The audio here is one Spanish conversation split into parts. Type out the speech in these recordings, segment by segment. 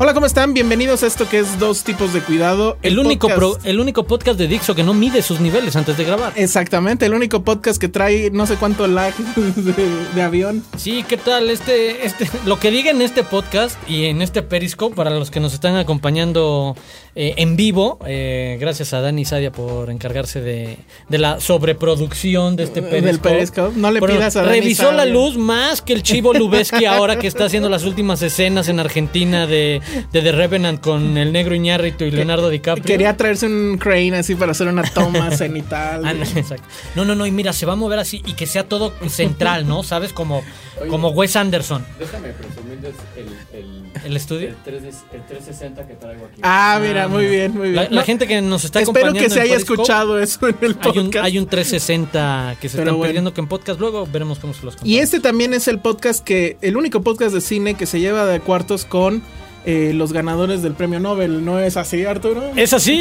Hola, ¿cómo están? Bienvenidos a esto que es Dos Tipos de Cuidado. El, único podcast- pro- el único podcast de Dixo que no mide sus niveles antes de grabar. Exactamente, el único podcast que trae no sé cuánto lag de, de avión. Sí, ¿qué tal? Este, este, lo que diga en este podcast y en este Periscope, para los que nos están acompañando eh, en vivo, eh, gracias a Dani Sadia por encargarse de, de la sobreproducción de este Del Periscope. Periscope. No le Pero pidas a Dani Revisó la luz más que el Chivo Lubeski ahora que está haciendo las últimas escenas en Argentina de, de The Revenant con el negro Iñárritu y Leonardo DiCaprio. Quería traerse un crane así para hacer una toma cenital. Ah, no, exacto. No, no, no, y mira, se va a mover así y que sea todo central, ¿no? ¿Sabes? Como, como Wes Anderson. Déjame presumirles el, el, ¿El estudio? el, 3, el 360 que traigo aquí. Ah, mira, muy bien, muy bien. La, la No, gente que nos está Espero acompañando que se haya Periscope, escuchado eso en el podcast. Hay un, hay un 360 que se Pero están bueno. perdiendo que en podcast luego veremos cómo se los Y contamos. este también es el podcast que, el único podcast de cine que se lleva de cuartos con eh, los ganadores del premio Nobel. ¿No es así, Arturo? Es así,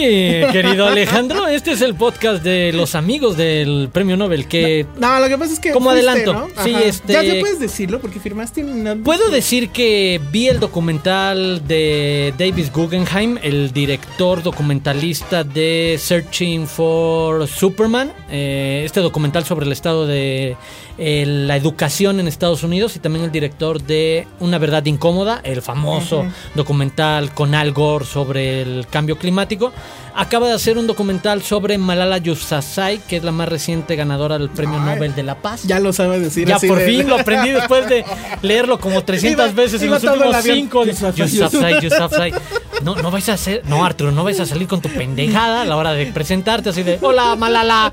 querido Alejandro. Este es el podcast de los amigos del premio Nobel que... No, lo que pasa es que. Como fuiste, adelanto. ¿no? Sí, este- Ya, ya puedes decirlo porque firmaste un. Puedo decir que vi el documental de Davis Guggenheim, el director documentalista de Searching for Superman, eh, este documental sobre el estado de eh, la educación en Estados Unidos y también el director de Una verdad incómoda, el famoso documental con Al Gore sobre el cambio climático. Acaba de hacer un documental sobre Malala Yousafzai, que es la más reciente ganadora del Premio Ay. Nobel de la Paz. Ya lo sabes decir. Ya así por de- fin lo aprendí después de leerlo como 300 Iba- veces en los últimos avión. 5. Yusafzai, Yusafzai, Yusafzai. No, no vais a hacer. No, Arturo, no vais a salir con tu pendejada a la hora de presentarte así de. Hola, Malala.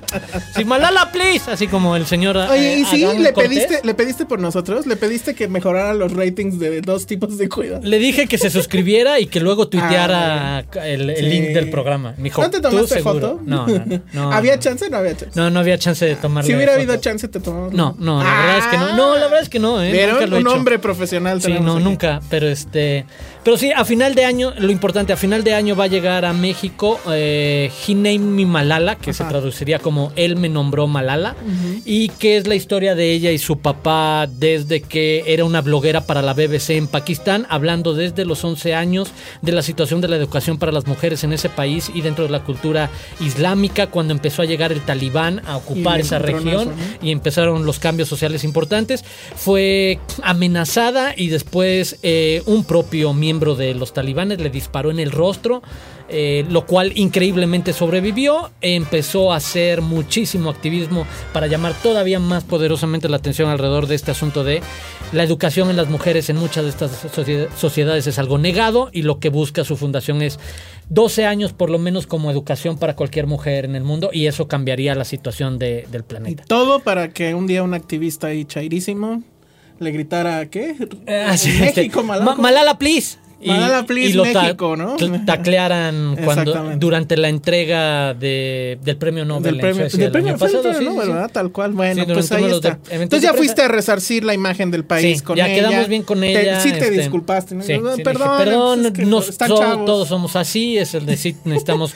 Sí, Malala, please. Así como el señor. Oye, eh, ¿y sí? Adán ¿Le Cortés. pediste, ¿Le pediste por nosotros? ¿Le pediste que mejorara los ratings de dos tipos de cuidado? Le dije que se suscribiera y que luego tuiteara el, el Sí. link del programa. Me dijo, ¿No te ¿tú tomaste foto? No, no, no. ¿Había chance o no había chance? No, no había chance de tomarle si hubiera foto. habido chance, te tomamos. No, no, la verdad es que no. No, la verdad es que no, ¿eh? ¿Vieron? Nunca lo he Un hecho. hombre profesional. Sí, no, nunca, pero este, pero sí, a final de año, lo importante, a final de año va a llegar a México eh, He Named Me Malala, que se Ajá. traduciría como Él me nombró Malala, y que es la historia de ella y su papá desde que era una bloguera para la BBC en Pakistán, hablando desde los 11 años de la situación de la educación para las mujeres en ese país y dentro de la cultura islámica, cuando empezó a llegar el talibán a ocupar esa región ¿no? y empezaron los cambios sociales importantes. Fue amenazada y después eh, un propio miembro de los talibanes le disparó en el rostro, eh, lo cual increíblemente sobrevivió. Empezó a hacer muchísimo activismo para llamar todavía más poderosamente la atención alrededor de este asunto de la educación en las mujeres en muchas de estas socie- sociedades es algo negado y lo que busca su fundación es 12 años por lo menos como educación para cualquier mujer en el mundo y eso cambiaría la situación de- del Y planeta. todo para que un día un activista ahí chairísimo le gritara, ¿qué? Así, este, México, Malala. Ma- Malala, please. Malala, please, ta- México, ¿no? taclearan cuando, durante la entrega de, del premio Nobel Del premio, del el premio, pasado. premio sí, Nobel, sí. ¿verdad? Tal cual. Bueno, Sí, pues ahí está. de- Entonces ya fuiste a resarcir la imagen del país con ya ella. quedamos bien con Te- ella. sí te este, disculpaste. ¿no? le dije, perdón, perdón, pues es que nos- todos somos así. Es el de sí, necesitamos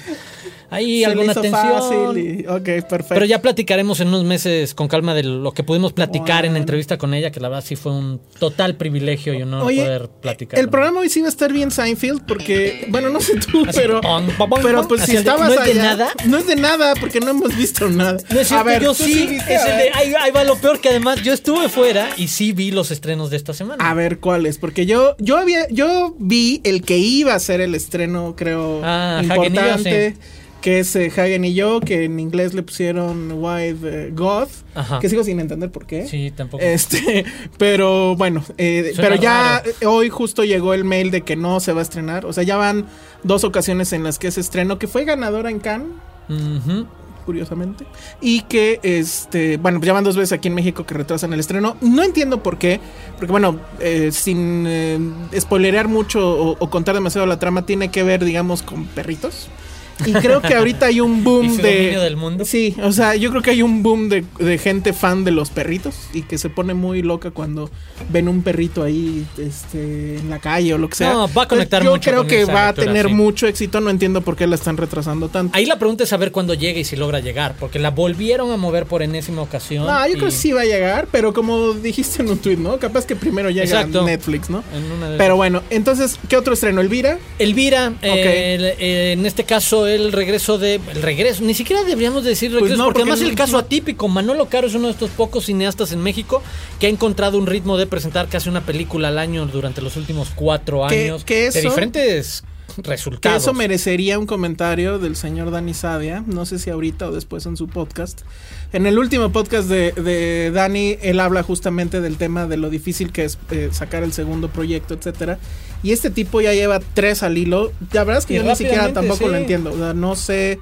ahí alguna tensión. y- ok, perfecto. Pero ya platicaremos en unos meses con calma de lo que pudimos platicar en Bueno. la entrevista con ella, que la verdad sí fue un total privilegio y honor Oye, poder platicar. el programa hoy sí va a estar bien Seinfeld porque, bueno, no sé tú, Así, pero, pero pues si de, estabas ¿no es de allá- nada? No es de nada porque no hemos visto nada. No es cierto, yo tú sí, viste, es a el ver. de, ahí, ahí va lo peor que además yo estuve fuera y sí vi los estrenos de esta semana. A ver cuáles, porque yo yo había yo vi el que iba a ser el estreno, creo, Ah, yo, importante, sí. Que es eh, Hagen y yo, que en inglés le pusieron White eh, God, Ajá. que sigo sin entender por qué. Sí, tampoco. Este, pero bueno, eh, pero ya raro. hoy justo llegó el mail de que no se va a estrenar. O sea, ya van dos ocasiones en las que se estrenó, que fue ganadora en Cannes, curiosamente. Y que, este, bueno, pues ya van dos veces aquí en México que retrasan el estreno. No entiendo por qué, porque bueno, eh, sin eh, spoilerear mucho o, o contar demasiado la trama, tiene que ver, digamos, con perritos. Y creo que ahorita hay un ¿Y boom su de... del mundo? Sí, o sea, yo creo que hay un boom de, de gente fan de los perritos y que se pone muy loca cuando ven un perrito ahí este, en la calle o lo que sea. No, va a conectar Yo mucho creo con que esa va a tener sí. mucho éxito, no entiendo por qué la están retrasando tanto. Ahí la pregunta es saber cuándo llega y si logra llegar, porque la volvieron a mover por enésima ocasión. No, yo y- creo que sí va a llegar, pero como dijiste en un tweet, ¿no? Capaz que primero llega Exacto. Netflix, ¿no? en una de Pero bueno, entonces, ¿qué otro estreno? ¿Elvira? Elvira, el- eh, en este caso el regreso de... El regreso, ni siquiera deberíamos decir regreso, Pues no, porque, porque además no- el caso atípico, Manolo Caro es uno de estos pocos cineastas en México que ha encontrado un ritmo de presentar casi una película al año durante los últimos cuatro años que de eso- diferentes Que resultados. eso merecería un comentario del señor Dani Sadia, no sé si ahorita o después en su podcast. En el último podcast de, de Dani, él habla justamente del tema de lo difícil que es eh, sacar el segundo proyecto, etcétera. Y este tipo ya lleva tres al hilo. La verdad es que Y yo ni siquiera tampoco lo entiendo. O sea, no sé.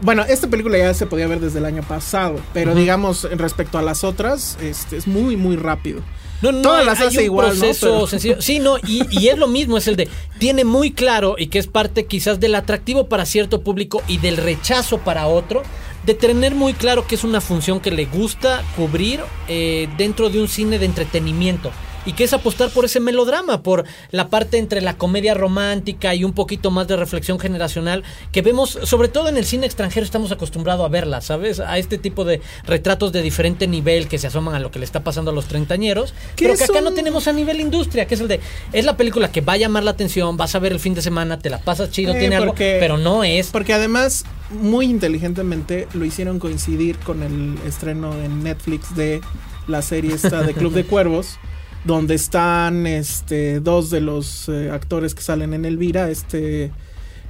Bueno, esta película ya se podía ver desde el año pasado, pero Ujú. digamos, respecto a las otras, este, es muy, muy rápido. No, no, Todas las hay hace un igual, ¿no? proceso Pero- sencillo. Sí, no, y, y es lo mismo, es el de, tiene muy claro y que es parte quizás del atractivo para cierto público y del rechazo para otro, de tener muy claro que es una función que le gusta cubrir eh, dentro de un cine de entretenimiento. Y que es apostar por ese melodrama, por la parte entre la comedia romántica y un poquito más de reflexión generacional que vemos, sobre todo en el cine extranjero, estamos acostumbrados a verla, ¿sabes? A este tipo de retratos de diferente nivel que se asoman a lo que le está pasando a los treintañeros, ¿Qué pero que acá no tenemos a nivel industria, que es el de, es la película que va a llamar la atención, vas a ver el fin de semana, te la pasas chido, Eh, tiene algo, pero no es. Porque además, muy inteligentemente, lo hicieron coincidir con el estreno en Netflix de la serie esta de Club de Cuervos, donde están este dos de los eh, actores que salen en Elvira, este...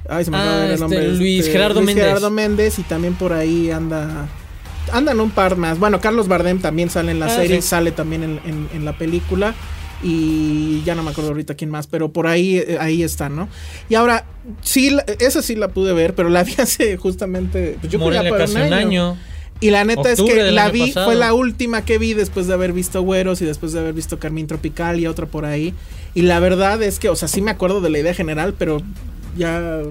Ay, se me acaba de Ah, ver el este, nombre. Luis este, Gerardo Luis Méndez. Gerardo Méndez y también por ahí anda... Andan un par más. Bueno, Carlos Bardem también sale en la Ah, serie, sí. sale también en, en- en la película. Y ya no me acuerdo ahorita quién más, pero por ahí, eh, ahí está, ¿no? Y ahora, sí, la- esa sí la pude ver, pero la vi hace justamente. Pues yo Morelia casi un año. Y la neta es que la vi, pasado. fue la última que vi después de haber visto Güeros y después de haber visto Carmín Tropical y otra por ahí. Y la verdad es que, o sea, sí me acuerdo de la idea general, pero ya,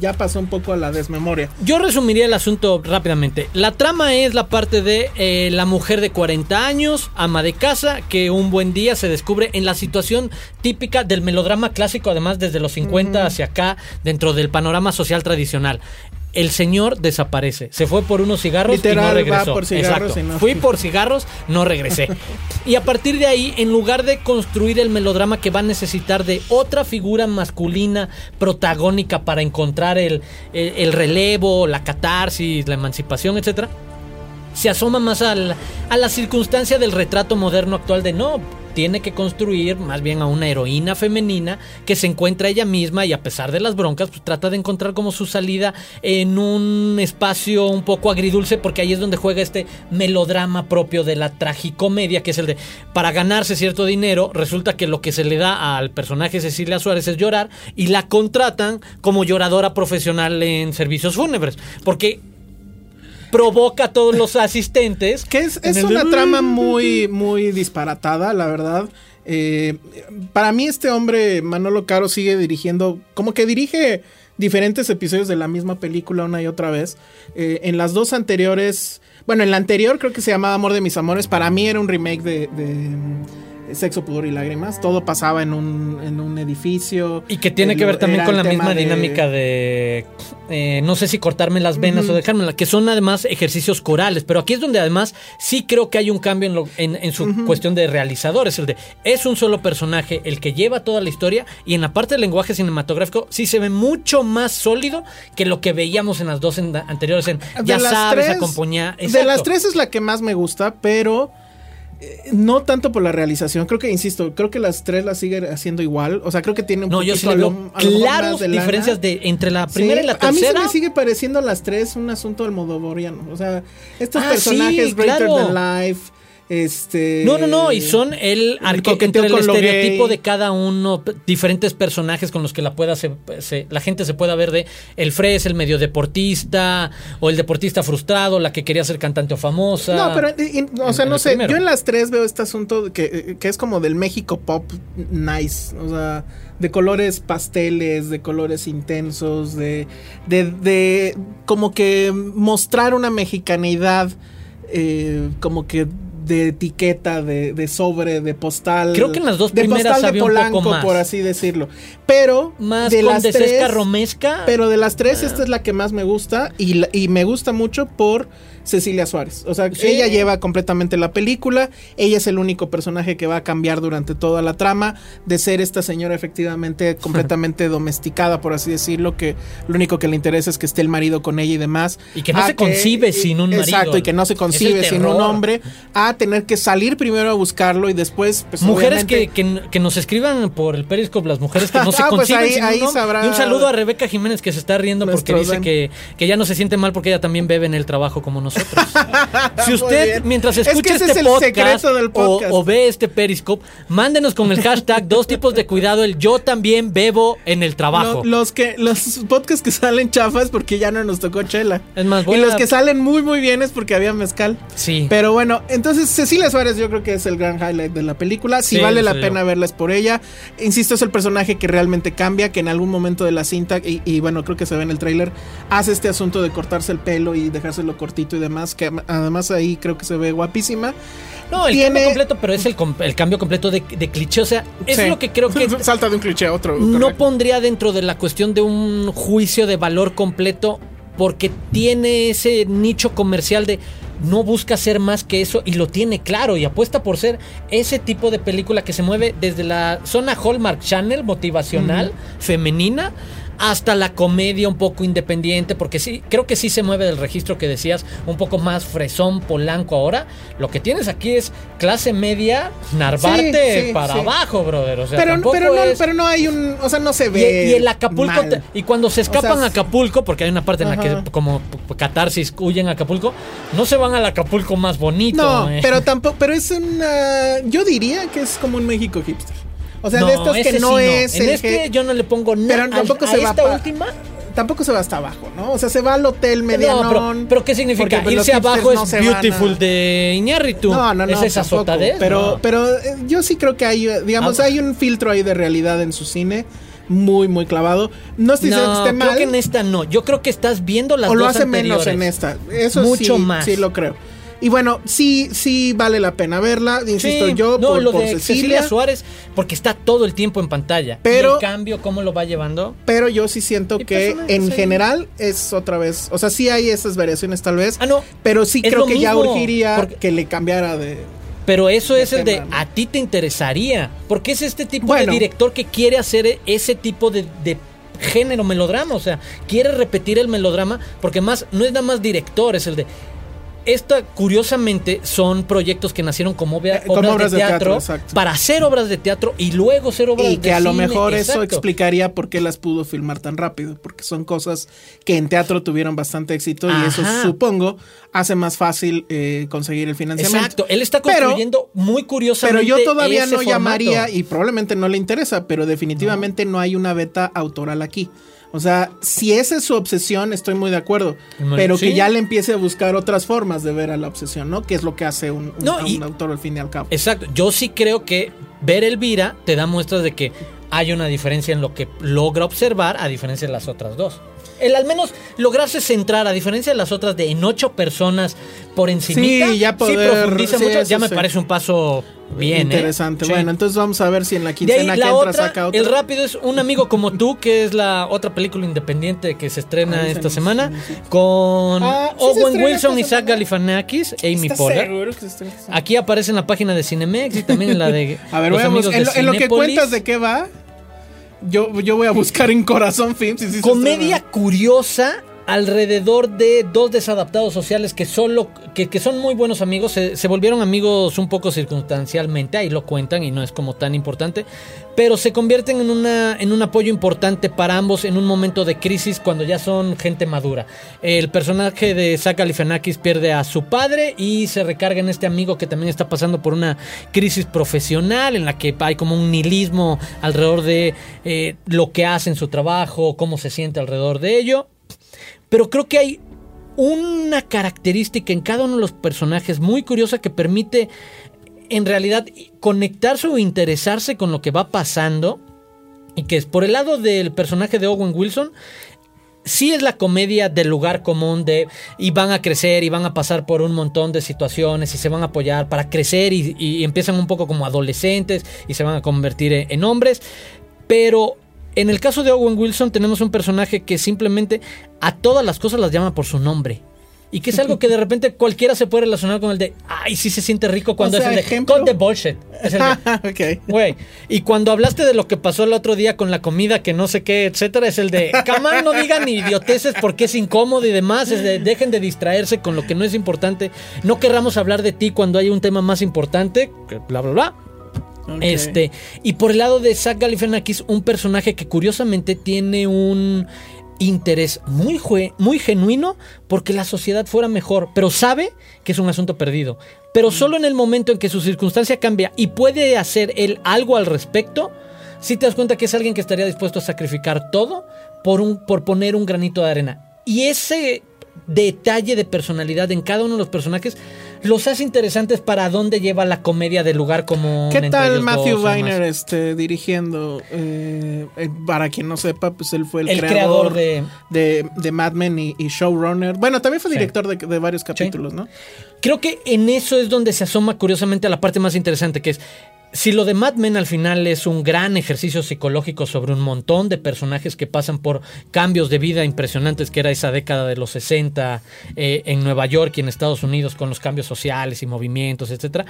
ya pasó un poco a la desmemoria. Yo resumiría el asunto rápidamente. La trama es la parte de eh, la mujer de 40 años, ama de casa, que un buen día se descubre en la situación típica del melodrama clásico, además desde los 50 hacia acá, dentro del panorama social tradicional. El señor desaparece. Se fue por unos cigarros y no va regresó. por cigarros Exacto. y no- Fui por cigarros, no regresé. y a partir de ahí, en lugar de construir el melodrama que va a necesitar de otra figura masculina protagónica para encontrar el, el- el relevo, la catarsis, la emancipación, etcétera, se asoma más al- a la circunstancia del retrato moderno actual de no. Tiene que construir más bien a una heroína femenina que se encuentra ella misma y a pesar de las broncas, pues trata de encontrar como su salida en un espacio un poco agridulce, porque ahí es donde juega este melodrama propio de la tragicomedia, que es el de para ganarse cierto dinero, resulta que lo que se le da al personaje Cecilia Suárez es llorar y la contratan como lloradora profesional en servicios fúnebres, porque provoca a todos los asistentes. Que es, es una trama muy, muy disparatada, la verdad. Eh, para mí este hombre, Manolo Caro, sigue dirigiendo, como que dirige diferentes episodios de la misma película una y otra vez. Eh, en las dos anteriores, bueno, en la anterior creo que se llamaba Amor de mis Amores, para mí era un remake de, de, Sexo, Pudor y Lágrimas. Todo pasaba en un, en un edificio. Y que tiene El- que ver también con la misma de- dinámica de, eh, no sé si cortarme las venas o dejármelas, que son además ejercicios corales, pero aquí es donde además sí creo que hay un cambio en, lo- en, en su cuestión de realizadores, el de es un solo personaje el que lleva toda la historia y en la parte del lenguaje cinematográfico sí se ve mucho más sólido que lo que veíamos en las dos en- anteriores en De ya las sabes tres- acompañar. De las tres es la que más me gusta, pero no tanto por la realización. Creo que, insisto, creo que las tres las sigue haciendo igual. O sea, creo que tiene un No, yo poquito sí le a lo- veo a lo mejor claros de diferencias de entre la primera Sí, y la A mí se tercera. me sigue pareciendo las tres un asunto almodovariano. O sea, estos Ah, personajes sí, greater claro. than life. Este. No, no, no, y son el, coqueteo entre el estereotipo de cada uno, diferentes personajes con los que la pueda se- se- la gente se pueda ver de el Fres, el medio deportista, o el deportista frustrado, la que quería ser cantante o famosa. No, pero, y- y- o sea, no el sé. primero. Yo en las tres veo este asunto que, que es como del México pop nice. O sea, de colores pasteles, de colores intensos, de, de, de como que mostrar una mexicanidad, eh, como que de etiqueta, de, de sobre, de postal. Creo que en las dos de primeras postal de había un poco Polanco, más. por así decirlo. Pero más de las tres, romesca. pero de las tres, esta es la que más me gusta y, y me gusta mucho por Cecilia Suárez. O sea, Sí. ella lleva completamente la película. Ella es el único personaje que va a cambiar durante toda la trama de ser esta señora efectivamente completamente domesticada, por así decirlo, que lo único que le interesa es que esté el marido con ella y demás. Y que no a se concibe sin un marido. Exacto, y que no se concibe sin un hombre. A tener que salir primero a buscarlo y después, pues, Mujeres que, que, que nos escriban por el Periscope, las mujeres que no se Ah, pues ahí- sin un ahí sabrá- Y un saludo a Rebeca Jiménez que se está riendo porque dice que, que ya no se siente mal porque ella también bebe en el trabajo como nosotros. si usted, mientras Es que escucha este es podcast, del o- podcast. O, ve este Periscope, mándenos con el hashtag dos tipos de cuidado, el yo también bebo en el trabajo. Lo- los que los podcasts que salen chafas porque ya no nos tocó chela. Es más, y los que salen muy muy bien es porque había mezcal. Sí. Pero bueno, entonces Cecilia Suárez yo creo que es el gran highlight de la película. Si Sí, vale la pena yo. verla es por ella. Insisto, es el personaje que realmente cambia, que en algún momento de la cinta, y, y bueno, creo que se ve en el tráiler, hace este asunto de cortarse el pelo y dejárselo cortito y demás, que además ahí creo que se ve guapísima. no, el tiene- cambio completo, pero es el, cambio completo de, de cliché. O sea, es Sí. lo que creo que Salta de un cliché a otro. no correcto. pondría dentro de la cuestión de un juicio de valor completo porque tiene ese nicho comercial de no busca ser más que eso y lo tiene claro y apuesta por ser ese tipo de película que se mueve desde la zona Hallmark Channel motivacional femenina hasta la comedia un poco independiente, porque sí, creo que sí se mueve del registro que decías, un poco más fresón, polanco ahora. Lo que tienes aquí es clase media, narvarte Sí, sí, para sí. abajo, brother. O sea, pero, no, es- pero no hay un. O sea, no se ve. y el Acapulco, mal. te- y cuando se escapan sea, a Acapulco, porque hay una parte en la Ajá. que como catarsis huyen a Acapulco, no se van al Acapulco más bonito. No, eh. pero tampoco. Pero es una. Yo diría que es como un México hipster. O sea, No, de estos que no sí es. En el este que- yo no le pongo nada. Pero tampoco a, se a va esta pa- última. Tampoco se va hasta abajo, ¿no? O sea, se va al hotel No, medianón. pero, pero ¿qué significa? porque, pues, Irse abajo no es van a- Beautiful de Iñárritu. No, no, no. Es esa azotadez. Pero, no. pero eh, yo sí creo que hay, eh, digamos, Ah. hay un filtro ahí de realidad en su cine. Muy, muy clavado. No estoy diciendo no, que esté creo mal. que en esta no. Yo creo que estás viendo las o lo dos hace menos en esta. Eso Mucho sí, más. Sí, lo creo. Y bueno, sí, sí vale la pena verla. Insisto, Sí, yo no, por, lo por de Cecilia, Cecilia Suárez, porque está todo el tiempo en pantalla. Pero- y el cambio, ¿cómo lo va llevando? Pero yo sí siento Y que en general es otra vez. O sea, sí hay esas variaciones tal vez. Ah, no. Pero sí creo que ya urgiría porque- que le cambiara de. Pero eso de es el de a ti te interesaría. Porque es este tipo Bueno. de director que quiere hacer ese tipo de, de género melodrama. O sea, quiere repetir el melodrama. Porque más, no es nada más director, es el de. Esta, curiosamente, son proyectos que nacieron como, obra- Eh, como obras, de de teatro, teatro, para hacer obras de teatro y luego ser obras Y de que a lo mejor eso explicaría por qué las pudo filmar tan rápido. Porque son cosas que en teatro tuvieron bastante éxito. Y eso supongo hace más fácil eh, conseguir el financiamiento. Exacto, él está Pero- construyendo muy curiosamente. Pero yo todavía no formato. llamaría, y probablemente no le interesa, pero definitivamente no hay una beta autoral aquí. O sea, si esa es su obsesión, estoy muy de acuerdo. Pero sí. que ya le empiece a buscar otras formas de ver a la obsesión, ¿no? Que es lo que hace un, un- No, a y- un autor al fin y al cabo. Exacto, yo sí creo que ver Elvira te da muestras de que hay una diferencia en lo que logra observar a diferencia de las otras dos. El al menos lograrse centrar, a diferencia de las otras de en ocho personas por encima, Sí, ya poder- profundiza sí, mucho, eso ya me sí. parece un paso bien. ¿eh? Interesante. Bueno, entonces vamos a ver si en la De ahí quincena que la entra otra, saca otra. el rápido es Un amigo como tú, que es la otra película independiente que se estrena esta se semana, con Ah, Owen Wilson, Isaac. Galifianakis, Amy ¿Estás Poehler. seguro que se estrena? Aquí aparece en la página de Cinemex y también en la de A ver, los En lo, en lo que cuentas de qué va, yo, yo voy a buscar en Corazón Films. Comedia curiosa alrededor de dos desadaptados sociales que solo que, que son muy buenos amigos se, volvieron amigos un poco circunstancialmente ahí lo cuentan y no es como tan importante pero se convierten en una en un apoyo importante para ambos en un momento de crisis cuando ya son gente madura. El personaje de Zach Galifianakis pierde a su padre y se recarga en este amigo que también está pasando por una crisis profesional en la que hay como un nihilismo alrededor de eh, lo que hace en su trabajo cómo se siente alrededor de ello pero creo que hay una característica en cada uno de los personajes muy curiosa que permite en realidad conectarse o interesarse con lo que va pasando. Y que es por el lado del personaje de Owen Wilson. Sí es la comedia del lugar común de y van a crecer y van a pasar por un montón de situaciones y se van a apoyar para crecer y, empiezan un poco como adolescentes y se van a convertir en hombres. Pero en el caso de Owen Wilson tenemos un personaje que simplemente a todas las cosas las llama por su nombre. Y que es algo que de repente cualquiera se puede relacionar con el de, ay, sí se siente rico cuando O sea, es el de, ejemplo. cut the bullshit. Es el de, ok. Güey, y cuando hablaste de lo que pasó el otro día con la comida, que no sé qué, etcétera, es el de, camán, no digan ni idioteces porque es incómodo y demás, es de, dejen de distraerse con lo que no es importante, no querramos hablar de ti cuando hay un tema más importante, que bla, bla, bla. Este, y por el lado de Zach Galifianakis, un personaje que curiosamente tiene un interés muy, muy genuino porque la sociedad fuera mejor, pero sabe que es un asunto perdido. Pero solo en el momento en que su circunstancia cambia y puede hacer él algo al respecto, si te das cuenta que es alguien que estaría dispuesto a sacrificar todo por, un, por poner un granito de arena. Y ese detalle de personalidad en cada uno de los personajes los hace interesantes para dónde lleva la comedia del lugar como ¿Qué tal Matthew Weiner este, dirigiendo? Eh, eh, para quien no sepa, pues él fue el, El creador, creador de- de, de Mad Men y, y showrunner. Bueno, también fue Sí. director de, de varios capítulos, ¿no? Creo que en eso es donde se asoma curiosamente a la parte más interesante, que es si lo de Mad Men al final es un gran ejercicio psicológico sobre un montón de personajes que pasan por cambios de vida impresionantes, que era esa década de los 60 eh, en Nueva York y en Estados Unidos con los cambios sociales y movimientos, etcétera.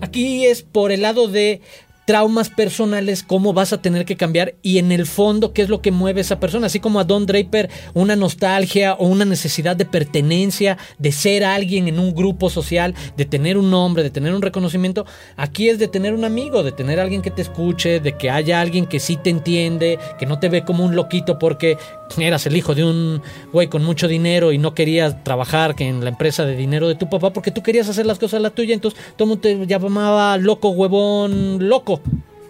Aquí es por el lado de traumas personales, cómo vas a tener que cambiar y en el fondo qué es lo que mueve a esa persona, así como a Don Draper una nostalgia o una necesidad de pertenencia, de ser alguien en un grupo social, de tener un nombre, de tener un reconocimiento, aquí es de tener un amigo, de tener alguien que te escuche, de que haya alguien que sí te entiende, que no te ve como un loquito porque eras el hijo de un güey con mucho dinero y no querías trabajar que en la empresa de dinero de tu papá porque tú querías hacer las cosas la tuya, entonces todo el mundo te llamaba loco, huevón, loco.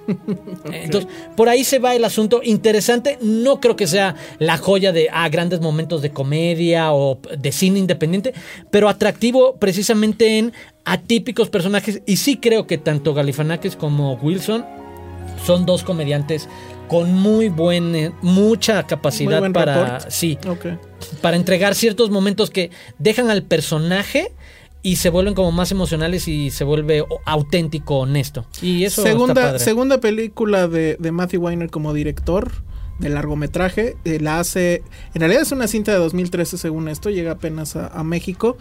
Entonces, por ahí se va el asunto. Interesante. No creo que sea la joya de ah, grandes momentos de comedia o de cine independiente, pero atractivo precisamente en atípicos personajes. Y sí creo que tanto Galifianakis como Wilson son dos comediantes con muy buen, mucha capacidad Muy buen para, sí, para entregar ciertos momentos que dejan al personaje y se vuelven como más emocionales y se vuelve auténtico, honesto. Y eso está segunda, padre. segunda película de, de Matthew Weiner como director de largometraje. eh, la hace. En realidad es una cinta de 2013, según esto. Llega apenas a, a México.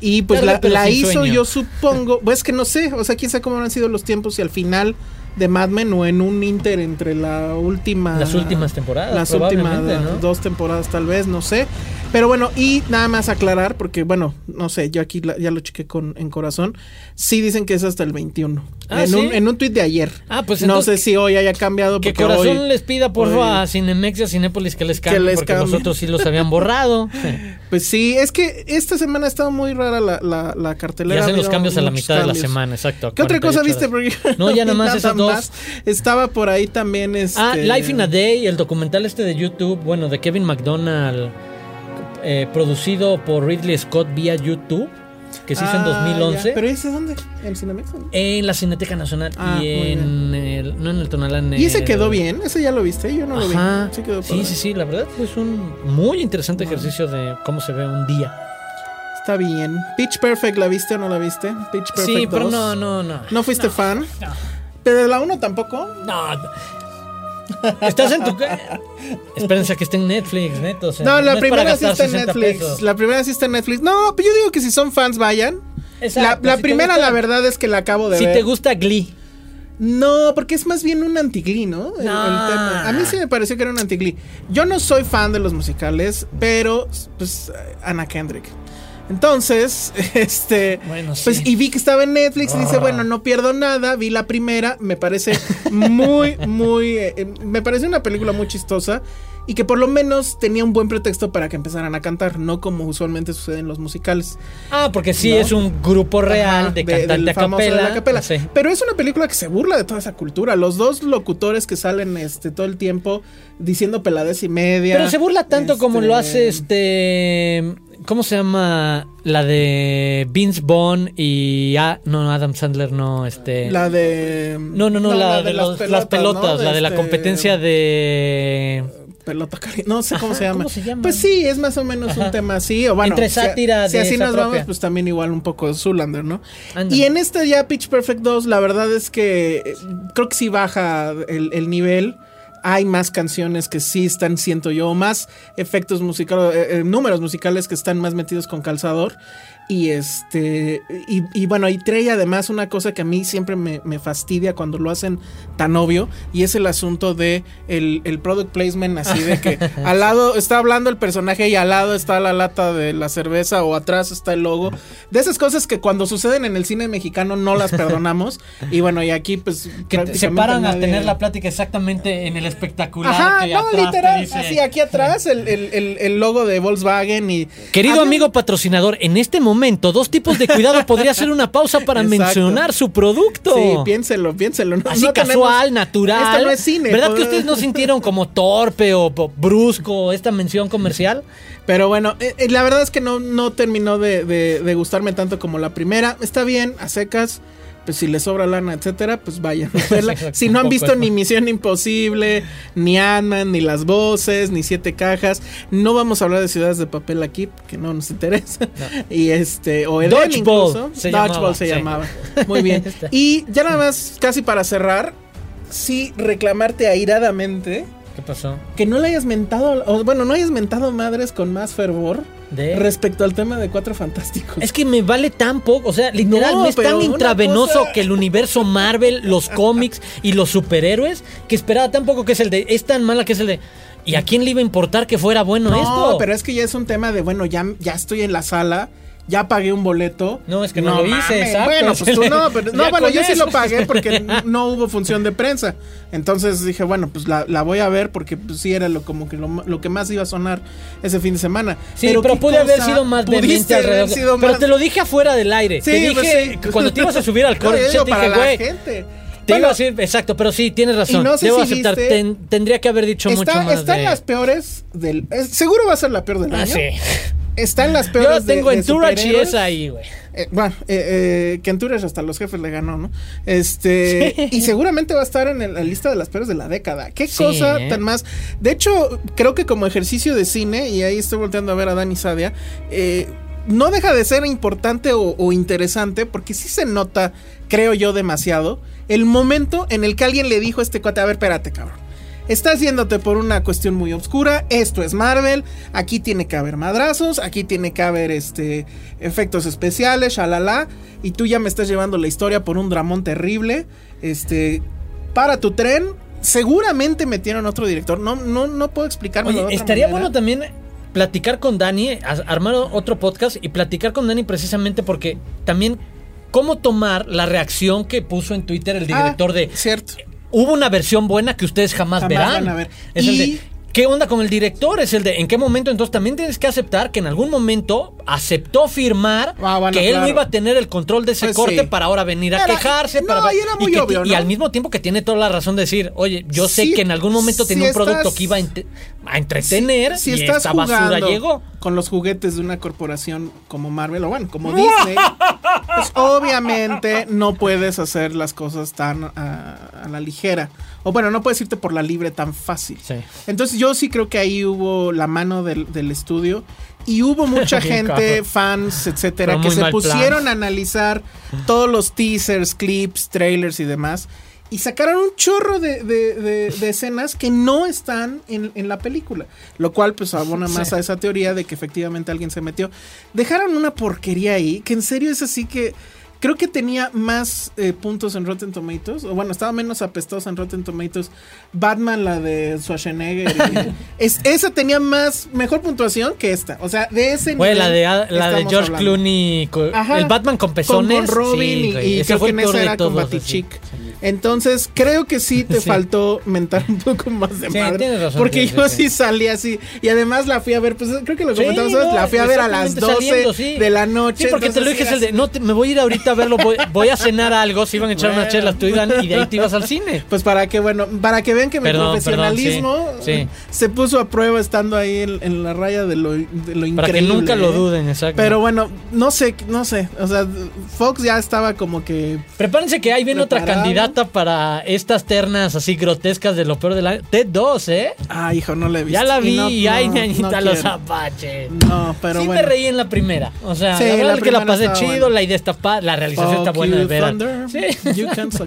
Y pues la, hizo, sueño. yo supongo. Pues que no sé. O sea, quién sabe cómo han sido los tiempos y al final de Mad Men o en un inter entre la última. Las últimas temporadas, Las últimas dos temporadas, tal vez, no sé. Pero bueno, y nada más aclarar, porque bueno, no sé, yo aquí la- ya lo chequé con, en corazón. Sí dicen que es hasta el 21. Ah, en, ¿sí? un, en un tuit de ayer. Ah, pues no entonces sé si hoy haya cambiado. Que Corazón hoy- les pida por favor a Cinemex y a Cinépolis que les cambien les porque cambien. los otros sí los habían borrado. Pues sí, es que esta semana ha estado muy rara la, la, la y cartelera. hacen ha los cambios a la mitad de la semana, exacto. ¿Qué otra cosa 48 viste? Porque No, ya nada más vi esas dos. Estaba por ahí también este Ah, Life in a Day, el documental este de YouTube, bueno, de Kevin McDonald, eh, producido por Ridley Scott vía YouTube. que se hizo en Ah, 2011. ya. ¿Pero ese dónde? ¿En Cinemex? no? En la Cineteca Nacional Ah, y en el, no en el Tonalán. ¿Y ese el- quedó bien? ¿Ese ya lo viste? Yo no lo vi. Sí, quedó sí, sí, sí, la verdad es un muy interesante ejercicio de cómo se ve un día. Está bien. Pitch Perfect, ¿la viste o no la viste? Pitch Perfect Sí, pero 2. no, no, no. ¿No fuiste fan? ¿Pero de la 1 tampoco? No. Estás en tu Espérense a que esté en Netflix, neto. o sea, no, la primera sí está en 60 Netflix. pesos. La primera sí está en Netflix. No, pero yo digo que si son fans, vayan. Exacto, la si primera, gusta- la verdad es que la acabo de Si ver. te gusta Glee. No, porque es más bien un anti-Glee, ¿no? El- el No. tema. A mí sí me pareció que era un anti-Glee. Yo no soy fan de los musicales, pero pues Ana Kendrick. Entonces, este, Bueno, sí. pues y vi que estaba en Netflix y dice, bueno, no pierdo nada, vi la primera, me parece muy, muy, eh, me parece una película muy chistosa y que por lo menos tenía un buen pretexto para que empezaran a cantar, no como usualmente sucede en los musicales. Ah, porque sí ¿No? es un grupo real Ajá, de de- cantante a capela. la capela. Sí. Pero es una película que se burla de toda esa cultura. Los dos locutores que salen este todo el tiempo diciendo peladez y media. Pero se burla tanto como Este, lo hace este. ¿Cómo se llama? La de Vince Vaughn y. Ah, no, no, Adam Sandler, no, este. La de. no, no, no, la, de los- las pelotas, ¿no? la de la Este, competencia de. Pelota No sé cómo Ajá, se llama. ¿cómo se llama? Pues sí, es más o menos un tema así. O bueno, Entre si- sátira Si, de así nos propia. vamos, pues también igual un poco Zulander, ¿no? Y en este ya Pitch Perfect 2, la verdad es que eh, creo que sí baja el, el nivel. Hay más canciones que sí están, siento yo, más efectos musicales, eh, eh, números musicales que están más metidos con calzador. Y este, y, y bueno, y trae además una cosa que a mí siempre me, me fastidia cuando lo hacen tan obvio, y es el asunto de el, el product placement, así de que al lado está hablando el personaje y al lado está la lata de la cerveza o atrás está el logo. De esas cosas que cuando suceden en el cine mexicano no las perdonamos. y bueno, y aquí pues Que te- se paran a tener la plática exactamente en el espectacular. Ajá, que no, literal, dice- así aquí atrás el, el- el- logo de Volkswagen y... Querido amigo patrocinador, en este momento, dos tipos de cuidado podría hacer una pausa para Exacto. mencionar su producto. Sí, piénselo, piénselo. No, Así no casual, tenemos- natural. Esto no es cine. ¿Verdad que pod- ustedes no sintieron como torpe o brusco esta mención comercial? Pero bueno, eh, eh, la verdad es que no, no terminó de, de- de gustarme tanto como la primera. Está bien, a secas. Pues si les sobra lana, etcétera, pues vayan a verla. si no han visto ni Misión Imposible, ni Ant-Man, ni Las Voces, ni Siete Cajas, no vamos a hablar de Ciudades de Papel aquí, porque no nos interesa. Y este, o Eden Dodgeball incluso. se Dodgeball llamaba, se sí. llamaba. Muy bien. Está. y ya nada más, casi para cerrar, sí reclamarte airadamente ¿Qué pasó? que no le hayas mentado, o bueno, no hayas mentado madres con más fervor De- respecto al tema de Cuatro Fantásticos. Es que me vale tan poco, o sea, literal, No, me es tan intravenoso cosa- que el universo Marvel, los cómics y los superhéroes, que esperaba tan poco que es el de, es tan mala que es el de, ¿y a quién le iba a importar que fuera bueno no, esto? pero es que ya es un tema de, bueno, ya, ya estoy en la sala, ya pagué un boleto. No, es que no lo hice, exacto. Bueno, pues tú no, pero no, bueno, yo sí lo pagué porque no hubo función de prensa. Entonces dije, bueno, pues la, la voy a ver porque pues, sí era lo como que lo, lo que más iba a sonar ese fin de semana. Sí, pero, ¿qué pude haber sido más pudiste haber sido pero más- te lo dije afuera del aire. Sí, te dije pues sí. que cuando te ibas a subir al No, corte, te dije, güey, gente. te Bueno, iba a decir, exacto, pero sí, tienes razón. No sé Debo si aceptar, viste- ten- tendría que haber dicho mucho más está en de- las peores del. es- seguro va a ser la peor del Ah, año. sí. Está en las Yo peores la tengo de, en de Tourage y superhéroes. es ahí, güey. Eh, bueno, eh, eh, que en hasta los jefes le ganó, ¿no? Este. Y seguramente va a estar en el- la lista de las peores de la década. Qué Sí, cosa tan más. De hecho, creo que como ejercicio de cine, y ahí estoy volteando a ver a Dani Sadia, no deja de ser importante o, o interesante, porque sí se nota, creo yo, demasiado, el momento en el que alguien le dijo a este cuate, a ver, espérate, cabrón. Estás yéndote por una cuestión muy oscura. Esto es Marvel. Aquí tiene que haber madrazos. Aquí tiene que haber este efectos especiales, shalala. Y tú ya me estás llevando la historia por un dramón terrible. Este. Para tu tren. Seguramente metieron otro director. No, no, no puedo explicarlo. Oye, estaría bueno también platicar con Dani, armar otro podcast y platicar con Dani precisamente porque también cómo tomar la reacción que puso en Twitter el director de Cierto. Hubo una versión buena que ustedes jamás, Jamás verán. van a ver. Es el de, ¿Qué onda con el director? Es el de en qué momento. Entonces también tienes que aceptar que en algún momento aceptó firmar Ah, bueno, que él no iba a tener el control de ese Pues corte sí. para ahora venir a Era- quejarse. no, para, y era muy que- obvio, y al mismo tiempo que tiene toda la razón de decir, oye, yo sé que en algún momento si tenía un producto estás- que iba a, ent- a entretener si y estás esta basura llegó. Con los juguetes de una corporación como Marvel o bueno, como Disney, pues obviamente no puedes hacer las cosas tan a, a la ligera. O bueno, no puedes irte por la libre tan fácil. Sí. Entonces yo sí creo que ahí hubo la mano del, del estudio y hubo mucha gente, fans, etcétera, que se plan. pusieron a analizar todos los teasers, clips, trailers y demás. Y sacaron un chorro de, de- de- de escenas que no están en, en la película. Lo cual pues abona más Sí. a esa teoría de que efectivamente alguien se metió. Dejaron una porquería ahí, que en serio es así que... Creo que tenía más eh, puntos en Rotten Tomatoes, o bueno, estaba menos apestosa en Rotten Tomatoes. Batman, la de Schwarzenegger. y- es, esa tenía más, mejor puntuación que esta. O sea, de ese Güey, la nivel de, la de George hablando. Clooney, el Batman con pezones. Con, con Robin sí, y- y, creo que en esa era con. Entonces, creo que sí te Sí. faltó mentar un poco más de Sí, madre. tienes razón, porque sí, yo sí, salí así. Y además la fui a ver, pues creo que lo comentamos no, la fui a ver a las exactamente 12 saliendo, sí. de la noche. Sí, porque te lo dije, el de, no, te- me voy a ir ahorita a verlo, voy, voy a cenar algo, se iban a echar una Bueno. chela tú y Dani, y de ahí te ibas al cine. Pues para que, bueno, para que vean que mi profesionalismo perdón, se puso a prueba estando ahí en, en la raya de lo, de lo increíble. Para que nunca lo ¿eh? duden, exacto. Pero bueno, no sé, no sé. O sea, Fox ya estaba como que. Prepárense que ahí viene otra Preparado. Candidata para estas ternas así grotescas de lo peor de la... Ted 2, ¿eh? Ah, hijo, no la he visto. Ya la vi, no- y ay, no- ñañita, no los apaches. No, pero sí bueno. me reí en la primera. O sea, Sí, la verdad la es que la pasé chido, buena. la idea está pa- la realización está buena de you, veras. Sí. You can. Sí,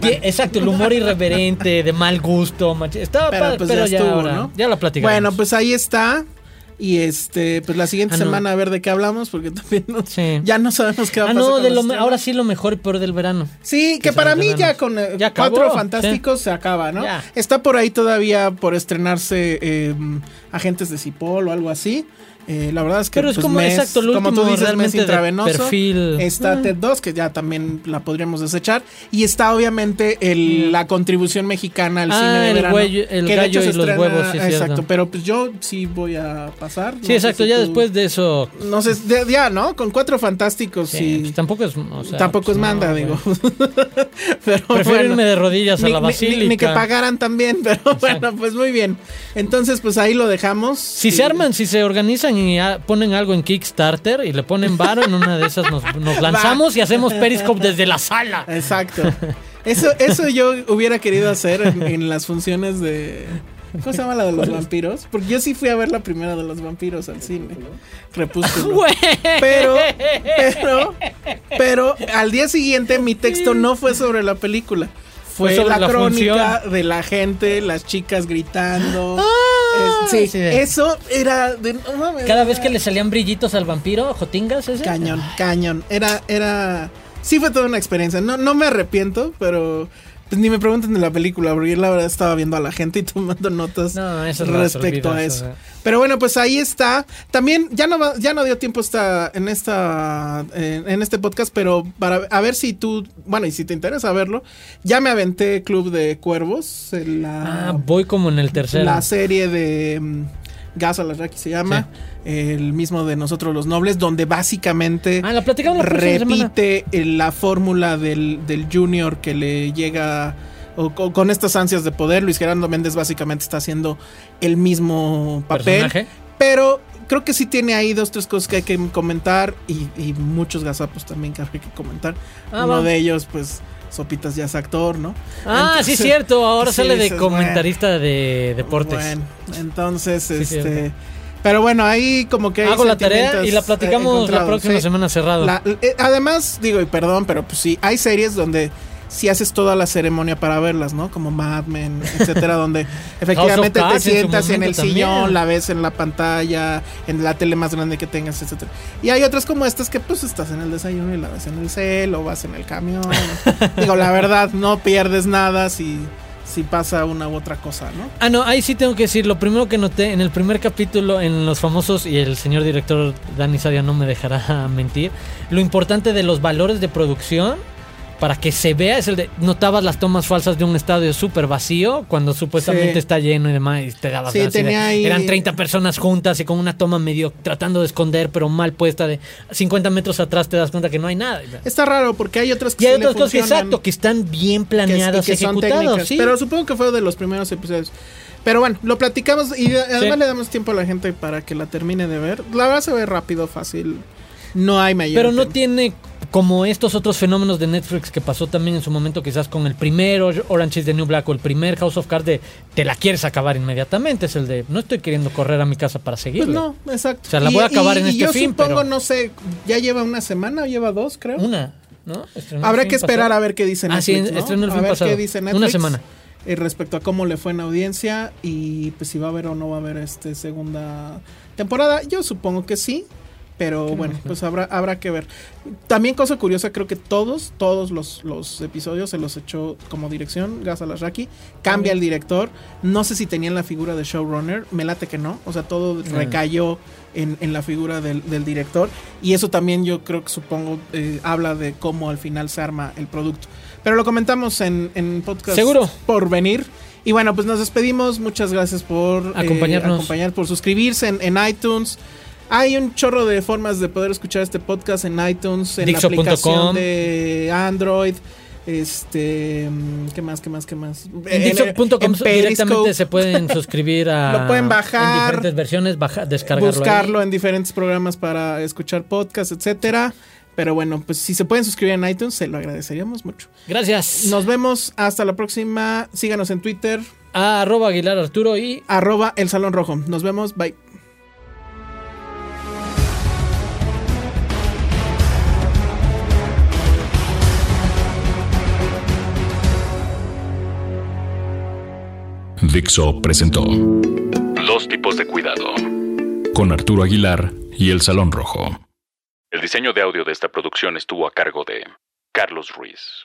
exacto, el humor irreverente, de mal gusto, machi- estaba Pero padre, pues pero ya estuvo, ahora- ¿no? ya lo platicamos. Bueno, pues ahí está. Y este, pues la siguiente Ah, no. semana a ver de qué hablamos, porque también no- Sí. ya no sabemos qué va a Ah, pasar. no, con de los lo, ahora sí lo mejor y peor del verano. Sí, que Que para mí ya con eh, Ya Cuatro Fantásticos se acaba, ¿no? Ya. Está por ahí todavía por estrenarse eh, Agentes de Cipol o algo así. Eh, la verdad es que Pero es pues, como, mes, exacto, lo como tú último dices, mes realmente de intravenoso. perfil. Está Ah. Ted 2, que ya también la podríamos desechar. Y está obviamente el- la contribución mexicana al Ah, cine de el verano. güey- el que de gallo se y los estrena- huevos, sí, Exacto, cierto. pero pues yo sí voy a pasar. Sí, exacto, si ya tú- después de eso... No sé, de- ya, ¿no? Con Cuatro Fantásticos Sí, sí. pues tampoco es... o sea, Tampoco pues es manda, no, digo. pero Prefiero bueno. irme de rodillas a Ni- la ni- basílica. Ni, que pagaran también, pero bueno, pues muy bien. Entonces, pues ahí lo dejamos. Si Y- se arman, si se organizan y ah, ponen algo en Kickstarter y le ponen varo, en una de esas nos, nos lanzamos y hacemos Periscope desde la sala. Exacto. Eso, eso yo hubiera querido hacer en, en las funciones de. ¿Cómo se llama la de los vampiros? Porque yo sí fui a ver la primera de los vampiros al cine. Repúsculo. Güey. Pero, pero, pero al día siguiente mi texto no fue sobre la película. Fue, Fue sobre la, la crónica función. de la gente, las chicas gritando. Es- sí, eso era de, no mames, Cada vez que le salían brillitos al vampiro, Jotingas ese. cañón, cañón. Era, era, sí fue toda una experiencia. No, no me arrepiento, pero pues, ni me pregunten de la película, porque yo la verdad estaba viendo a la gente y tomando notas No, eso lo respecto a eso. Pero bueno, pues ahí está. También ya no va- ya no dio tiempo esta en esta en, en este podcast, pero para a ver si tú, bueno, y si te interesa verlo, ya me aventé Club de Cuervos, en la Ah, voy como en el tercero. la serie de mm, Gas a la Raki se llama, el mismo de Nosotros los Nobles, donde básicamente Ah, la repite eh, la fórmula del, del Junior que le llega o, co- con estas ansias de poder. Luis Gerardo Méndez básicamente está haciendo el mismo papel, Personaje. pero creo que sí tiene ahí dos, tres cosas que hay que comentar y, y muchos gazapos también que hay que comentar. Ah, Uno va. de ellos, pues, Sopitas ya es actor, ¿no? Ah, Entonces, sí, cierto. Ahora sí sale de dices, comentarista de deportes. Bueno, entonces, Sí, este... cierto. Pero bueno, ahí como que hay Hago la tarea y la eh, platicamos la próxima sí. semana cerrado. La- eh, además, digo, y perdón, pero pues sí, hay series donde si haces toda la ceremonia para verlas, ¿no? Como Mad Men, etcétera, donde efectivamente te en sientas en el también. sillón, la ves en la pantalla, en la tele más grande que tengas, etcétera. Y hay otras como estas que pues estás en el desayuno y la ves en el cel o vas en el camión. digo, la verdad, no pierdes nada si, si pasa una u otra cosa, ¿no? Ah, no, ahí sí tengo que decir, lo primero que noté en el primer capítulo, en los famosos, y el señor director Dani Sadia no me dejará mentir, lo importante de los valores de producción para que se vea es el de notabas las tomas falsas de un estadio súper vacío cuando supuestamente Sí. está lleno y demás y te dabas Sí, así de- tenía ahí- eran 30 personas juntas y con una toma medio tratando de esconder pero mal puesta de 50 metros atrás te das cuenta que no hay nada Está raro porque hay otras que y hay otras cosas exacto que están bien que- planeadas y que son ejecutadas técnicas. sí. Pero supongo que fue de los primeros episodios. Pero bueno, lo platicamos y además Sí. le damos tiempo a la gente para que la termine de ver. La verdad se ve rápido, fácil. No hay mayor. Pero no tema. tiene como estos otros fenómenos de Netflix que pasó también en su momento quizás con el primero Orange is the New Black o el primer House of Cards de te la quieres acabar inmediatamente. Es el de no estoy queriendo correr a mi casa para Pues seguirle. no, exacto. O sea, la voy a acabar en y este yo fin, supongo, pero- no sé, ya lleva una semana o lleva dos, creo. Una, ¿no? Estrenó Habrá que esperar pasado. a ver qué dice Ah, sí, Netflix. ¿no? estrenó el a fin ver pasado. qué dice Una Netflix. semana. eh, respecto a cómo le fue en audiencia y pues si va a haber o no va a haber este segunda temporada. Yo supongo que sí. Pero bueno, pues habrá, habrá que ver. También cosa curiosa, creo que todos, todos los, los episodios se los echó como dirección Gas Alasraki. Cambia el director. No sé si tenían la figura de showrunner. Me late que no. O sea, todo recayó en, en la figura del, del director. Y eso también yo creo que supongo eh, habla de cómo al final se arma el producto. Pero lo comentamos en, en podcast Seguro. por venir. Y bueno, pues nos despedimos. Muchas gracias por eh, Acompañarnos. acompañar, por suscribirse en, en iTunes. Hay un chorro de formas de poder escuchar este podcast en iTunes, en la aplicación de Android. Este, ¿qué más? ¿Qué más? ¿Qué más? En Dixo.com en directamente se pueden suscribir a. Lo pueden bajar, En diferentes versiones, baja, descargarlo. ahí. buscarlo en diferentes programas para escuchar podcasts, etcétera. Pero bueno, pues si se pueden suscribir en iTunes, se lo agradeceríamos mucho. Gracias. Nos vemos hasta la próxima. Síganos en Twitter, A arroba Aguilar Arturo y arroba el Salón Rojo. Nos vemos, bye. Dixo presentó Dos tipos de cuidado con Arturo Aguilar y El Salón Rojo. El diseño de audio de esta producción estuvo a cargo de Carlos Ruiz.